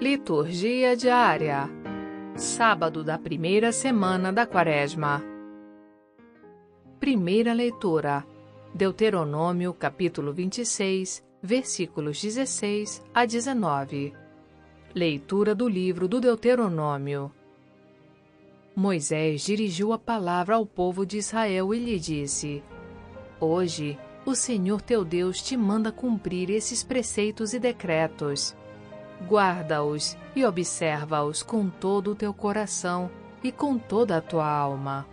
Liturgia diária. Sábado da primeira semana da Quaresma. Primeira leitura. Deuteronômio, capítulo 26, versículos 16 a 19. Leitura do livro do Deuteronômio. Moisés dirigiu a palavra ao povo de Israel e lhe disse: Hoje, o Senhor teu Deus te manda cumprir esses preceitos e decretos guarda-os e observa-os com todo o teu coração e com toda a tua alma.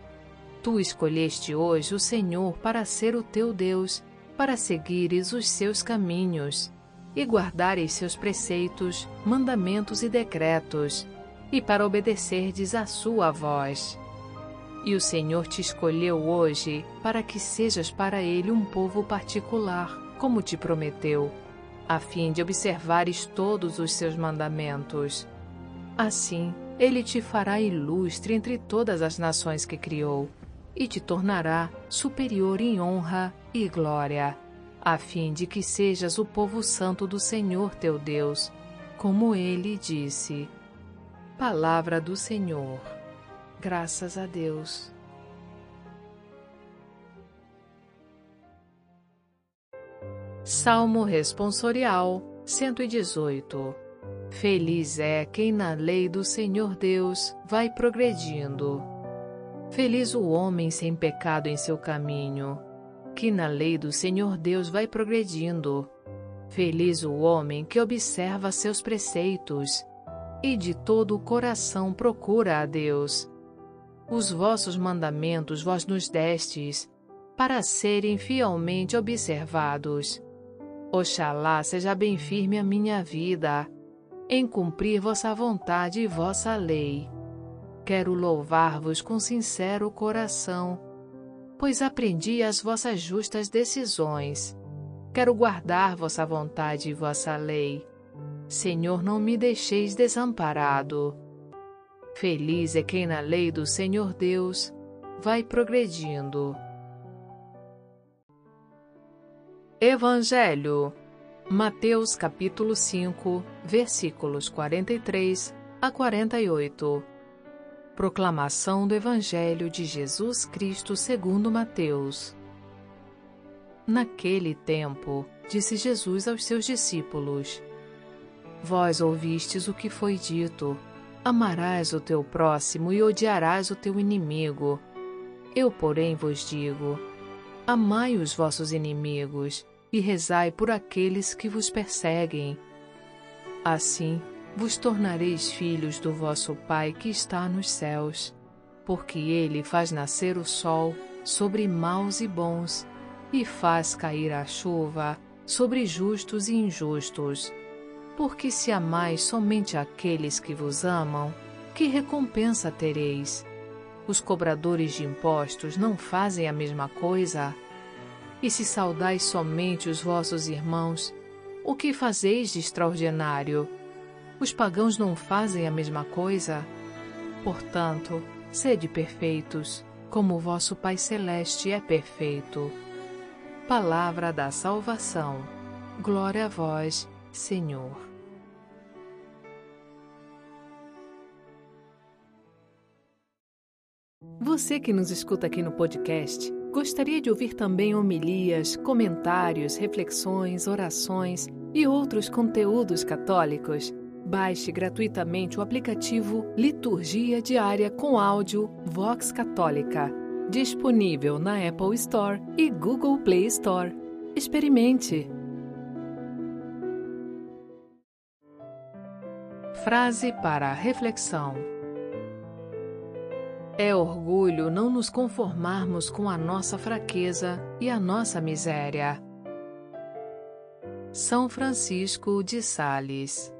Tu escolheste hoje o Senhor para ser o teu Deus, para seguires os seus caminhos e guardares seus preceitos, mandamentos e decretos, e para obedecerdes à sua voz. E o Senhor te escolheu hoje para que sejas para ele um povo particular, como te prometeu a fim de observares todos os seus mandamentos. Assim, ele te fará ilustre entre todas as nações que criou, e te tornará superior em honra e glória, a fim de que sejas o povo santo do Senhor teu Deus, como ele disse. Palavra do Senhor. Graças a Deus. Salmo Responsorial 118 Feliz é quem na lei do Senhor Deus vai progredindo. Feliz o homem sem pecado em seu caminho, que na lei do Senhor Deus vai progredindo. Feliz o homem que observa seus preceitos e de todo o coração procura a Deus. Os vossos mandamentos vós nos destes, para serem fielmente observados. Oxalá seja bem firme a minha vida, em cumprir vossa vontade e vossa lei. Quero louvar-vos com sincero coração, pois aprendi as vossas justas decisões. Quero guardar vossa vontade e vossa lei. Senhor, não me deixeis desamparado. Feliz é quem na lei do Senhor Deus vai progredindo. Evangelho. Mateus capítulo 5, versículos 43 a 48. Proclamação do Evangelho de Jesus Cristo segundo Mateus. Naquele tempo, disse Jesus aos seus discípulos: Vós ouvistes o que foi dito: Amarás o teu próximo e odiarás o teu inimigo. Eu, porém, vos digo: Amai os vossos inimigos e rezai por aqueles que vos perseguem. Assim vos tornareis filhos do vosso Pai que está nos céus, porque ele faz nascer o sol sobre maus e bons, e faz cair a chuva sobre justos e injustos. Porque se amais somente aqueles que vos amam, que recompensa tereis? Os cobradores de impostos não fazem a mesma coisa? E se saudais somente os vossos irmãos, o que fazeis de extraordinário? Os pagãos não fazem a mesma coisa? Portanto, sede perfeitos, como o vosso Pai Celeste é perfeito. Palavra da salvação. Glória a vós, Senhor. Você que nos escuta aqui no podcast, Gostaria de ouvir também homilias, comentários, reflexões, orações e outros conteúdos católicos? Baixe gratuitamente o aplicativo Liturgia Diária com áudio Vox Católica, disponível na Apple Store e Google Play Store. Experimente! Frase para reflexão. É orgulho não nos conformarmos com a nossa fraqueza e a nossa miséria. São Francisco de Sales